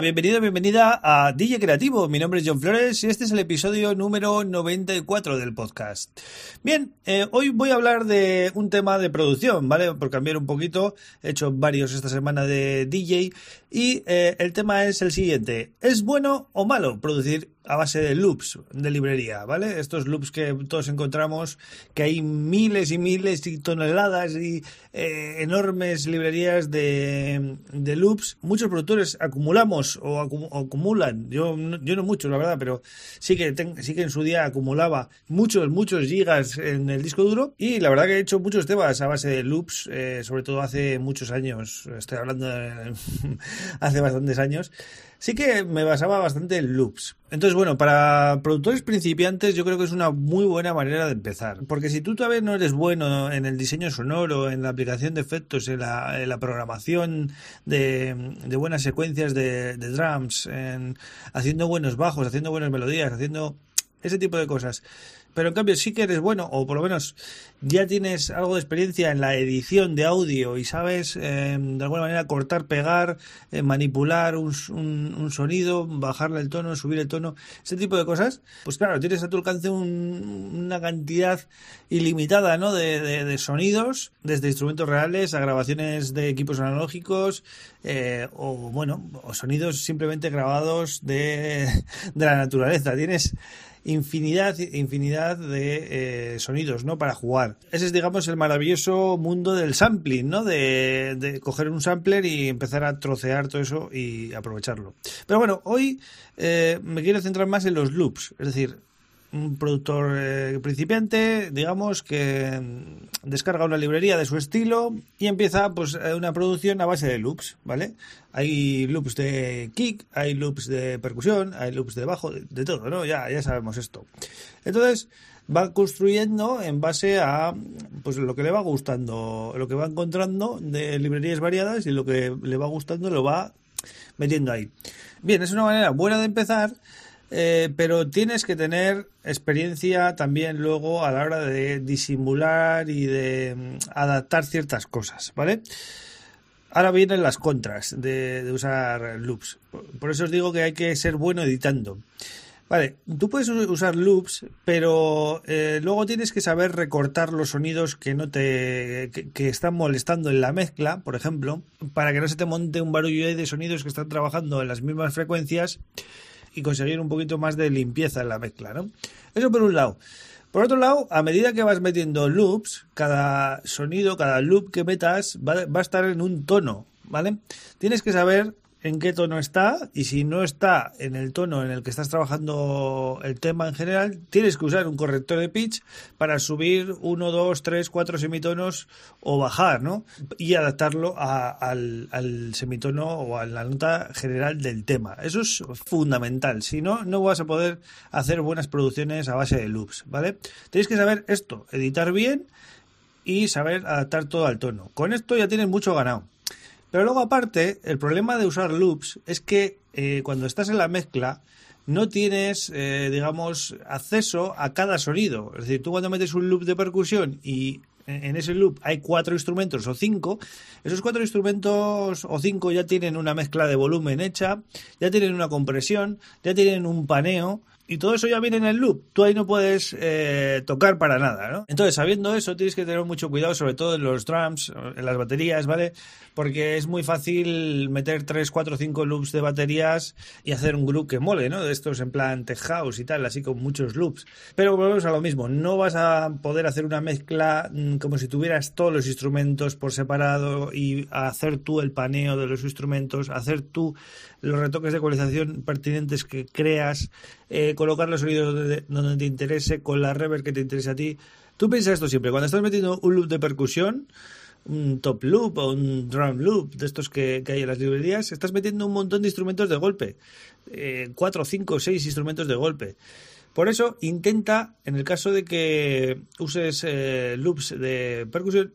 Bienvenido, bienvenida a DJ Creativo. Mi nombre es John Flores y este es el episodio número 94 del podcast. Bien, eh, hoy voy a hablar de un tema de producción, ¿vale? Por cambiar un poquito, he hecho varios esta semana de DJ y eh, el tema es el siguiente. ¿Es bueno o malo producir a base de loops de librería, ¿vale? Estos loops que todos encontramos, que hay miles y miles y toneladas y eh, enormes librerías de, loops. Muchos productores acumulamos o, acumulan, yo, yo no mucho, la verdad, pero sí que, sí que en su día acumulaba muchos, muchos gigas en el disco duro y la verdad que he hecho muchos temas a base de loops, eh, sobre todo hace muchos años, estoy hablando de hace bastantes años sí que me basaba bastante en loops. Entonces, bueno, para productores principiantes yo creo que es una muy buena manera de empezar. Porque si tú todavía no eres bueno en el diseño sonoro, en la aplicación de efectos, en la, programación de, buenas secuencias de, de drums, en haciendo buenos bajos, haciendo buenas melodías, haciendo ese tipo de cosas pero en cambio sí que eres bueno, o por lo menos ya tienes algo de experiencia en la edición de audio y sabes em, de alguna manera cortar, pegar, eh, manipular un, sonido, bajarle el tono, subir el tono, ese tipo de cosas, pues claro, tienes a tu alcance una cantidad ilimitada ¿no? de, sonidos, desde instrumentos reales a grabaciones de equipos analógicos, eh, o bueno, o sonidos simplemente grabados de, de la naturaleza. Tienes infinidad, infinidad de eh, sonidos, ¿no? Para jugar. Ese es, digamos, el maravilloso mundo del sampling, ¿no? De, de, coger un sampler y empezar a trocear todo eso y aprovecharlo. Pero bueno, hoy eh, me quiero centrar más en los loops, es decir, un productor eh, principiante, digamos, que descarga una librería de su estilo y empieza pues eh, una producción a base de loops, ¿vale? Hay loops de kick, hay loops de percusión, hay loops de bajo, de, todo, ¿no? Ya, ya sabemos esto. Entonces, va construyendo en base a pues lo que le va gustando, lo que va encontrando de librerías variadas y lo que le va gustando lo va metiendo ahí. Bien, es una manera buena de empezar eh, pero tienes que tener experiencia también luego a la hora de disimular y de mm, adaptar ciertas cosas, ¿vale? Ahora vienen las contras de, usar loops. Por eso os digo que hay que ser bueno editando. Vale, tú puedes usar loops, pero eh, luego tienes que saber recortar los sonidos que no te que, están molestando en la mezcla, por ejemplo, para que no se te monte un barullo de sonidos que están trabajando en las mismas frecuencias y conseguir un poquito más de limpieza en la mezcla, ¿no? Eso por un lado. Por otro lado, a medida que vas metiendo loops, cada sonido, cada loop que metas va, va a estar en un tono, ¿vale? Tienes que saber en qué tono está y si no está en el tono en el que estás trabajando el tema en general, tienes que usar un corrector de pitch para subir uno, dos, tres, cuatro semitonos o bajar, ¿no? Y adaptarlo al, al, semitono o a la nota general del tema. Eso es fundamental. Si no, no vas a poder hacer buenas producciones a base de loops, ¿vale? Tenéis que saber esto, editar bien y saber adaptar todo al tono. Con esto ya tienes mucho ganado. Pero luego aparte, el problema de usar loops es que eh, cuando estás en la mezcla no tienes, eh, digamos, acceso a cada sonido. Es decir, tú cuando metes un loop de percusión y en ese loop hay cuatro instrumentos o cinco, esos cuatro instrumentos o cinco ya tienen una mezcla de volumen hecha, ya tienen una compresión, ya tienen un paneo, y todo eso ya viene en el loop. Tú ahí no puedes eh, tocar para nada, ¿no? Entonces, sabiendo eso, tienes que tener mucho cuidado, sobre todo en los drums, en las baterías, ¿vale? Porque es muy fácil meter 3, 4, 5 loops de baterías y hacer un groove que mole, ¿no? De estos en plan tech y tal, así con muchos loops. Pero volvemos a lo mismo, no vas a poder hacer una mezcla mm, como si tuvieras todos los instrumentos por separado y hacer tú el paneo de los instrumentos, hacer tú los retoques de ecualización pertinentes que creas, eh, colocar los sonidos donde, te interese, con la reverb que te interese a ti. Tú piensas esto siempre, cuando estás metiendo un loop de percusión, un top loop o un drum loop de estos que, hay en las librerías, estás metiendo un montón de instrumentos de golpe, eh, cuatro, cinco, seis instrumentos de golpe. Por eso intenta, en el caso de que uses eh, loops de percusión,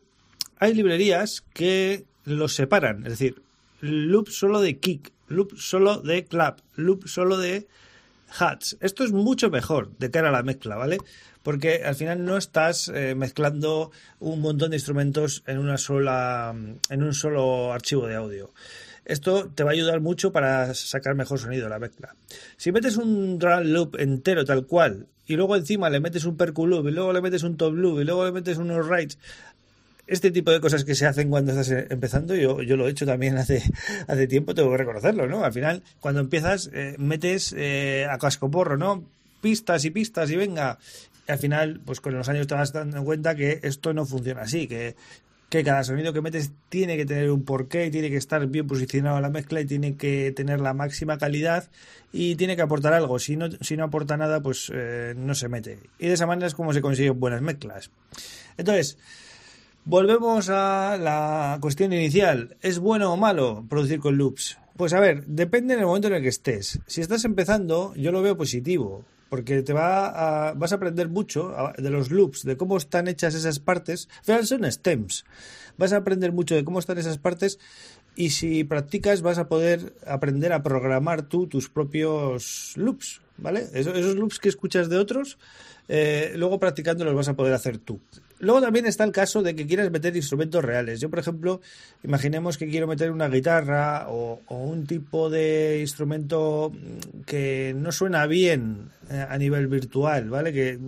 hay librerías que los separan, es decir, loop solo de kick, loop solo de clap, loop solo de hats. Esto es mucho mejor de cara a la mezcla, ¿vale? Porque al final no estás eh, mezclando un montón de instrumentos en una sola en un solo archivo de audio. Esto te va a ayudar mucho para sacar mejor sonido la mezcla. Si metes un drum loop entero tal cual y luego encima le metes un percu loop y luego le metes un top loop y luego le metes unos rides este tipo de cosas que se hacen cuando estás eh, empezando, yo, yo lo he hecho también hace, hace tiempo, tengo que reconocerlo, ¿no? Al final, cuando empiezas, eh, metes eh, a casco porro, ¿no? Pistas y pistas y venga. al final, pues con los años te vas dando cuenta que esto no funciona así, que, que cada sonido que metes tiene que tener un porqué, tiene que estar bien posicionado la mezcla y tiene que tener la máxima calidad y tiene que aportar algo. Si no, si no aporta nada, pues no se mete. Y de esa manera es como se consiguen buenas mezclas. Entonces, Volvemos a la cuestión inicial. ¿Es bueno o malo producir con loops? Pues a ver, depende del momento en el que estés. Si estás empezando, yo lo veo positivo, porque te va a, vas a aprender mucho de los loops, de cómo están hechas esas partes. Al son stems. Vas a aprender mucho de cómo están esas partes y si practicas vas a poder aprender a programar tú tus propios loops, ¿vale? Esos, esos loops que escuchas de otros, eh, luego practicando los vas a poder hacer tú. Luego también está el caso de que quieras meter instrumentos reales. Yo, por ejemplo, imaginemos que quiero meter una guitarra o, un tipo de instrumento que no suena bien eh, a nivel virtual, ¿vale? Que,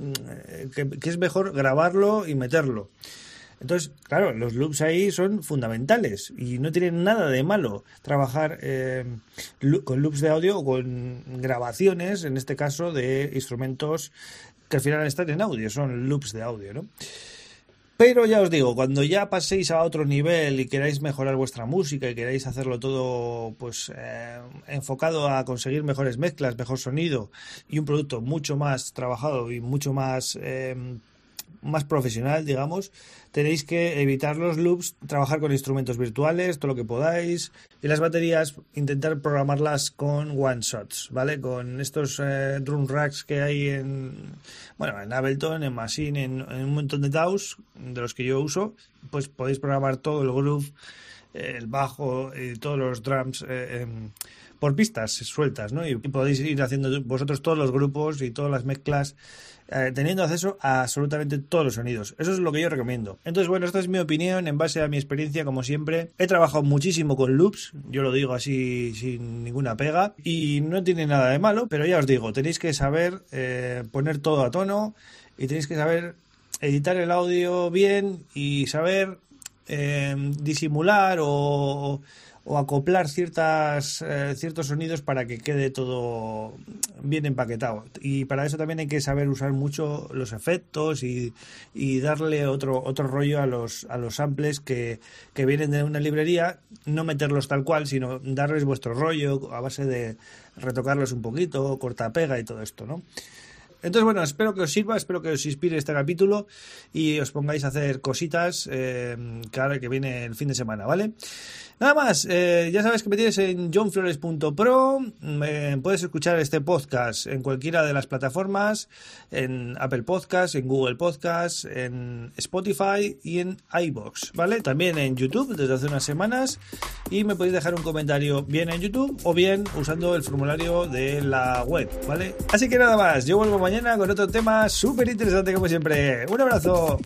que, es mejor grabarlo y meterlo. Entonces, claro, los loops ahí son fundamentales y no tienen nada de malo trabajar eh, con loops de audio o con grabaciones, en este caso, de instrumentos que al final están en audio, son loops de audio, ¿no? Pero ya os digo, cuando ya paséis a otro nivel y queráis mejorar vuestra música y queráis hacerlo todo pues eh, enfocado a conseguir mejores mezclas, mejor sonido y un producto mucho más trabajado y mucho más eh, más profesional, digamos, tenéis que evitar los loops, trabajar con instrumentos virtuales, todo lo que podáis. Y las baterías, intentar programarlas con one shots, ¿vale? Con estos eh, drum racks que hay en, bueno, en Ableton, en Machine, en, un montón de DAWs, de los que yo uso, pues podéis programar todo el groove, el bajo y todos los drums. Eh, por pistas sueltas, ¿no? Y podéis ir haciendo vosotros todos los grupos y todas las mezclas eh, teniendo acceso a absolutamente todos los sonidos. Eso es lo que yo recomiendo. Entonces, bueno, esta es mi opinión en base a mi experiencia, como siempre. He trabajado muchísimo con loops, yo lo digo así sin ninguna pega, y no tiene nada de malo, pero ya os digo, tenéis que saber eh, poner todo a tono y tenéis que saber editar el audio bien y saber eh, disimular o o acoplar ciertas, eh, ciertos sonidos para que quede todo bien empaquetado. Y para eso también hay que saber usar mucho los efectos y, y darle otro, otro rollo a los, a los samples que, que vienen de una librería, no meterlos tal cual, sino darles vuestro rollo a base de retocarlos un poquito, corta pega y todo esto, ¿no? Entonces, bueno, espero que os sirva, espero que os inspire este capítulo y os pongáis a hacer cositas eh, ahora que viene el fin de semana, ¿vale? Nada más, eh, ya sabes que me tienes en johnflores.pro, eh, puedes escuchar este podcast en cualquiera de las plataformas, en Apple Podcast, en Google Podcast, en Spotify y en iBox, ¿vale? También en YouTube desde hace unas semanas y me podéis dejar un comentario bien en YouTube o bien usando el formulario de la web, ¿vale? Así que nada más, yo vuelvo con otro tema súper interesante como siempre. Un abrazo.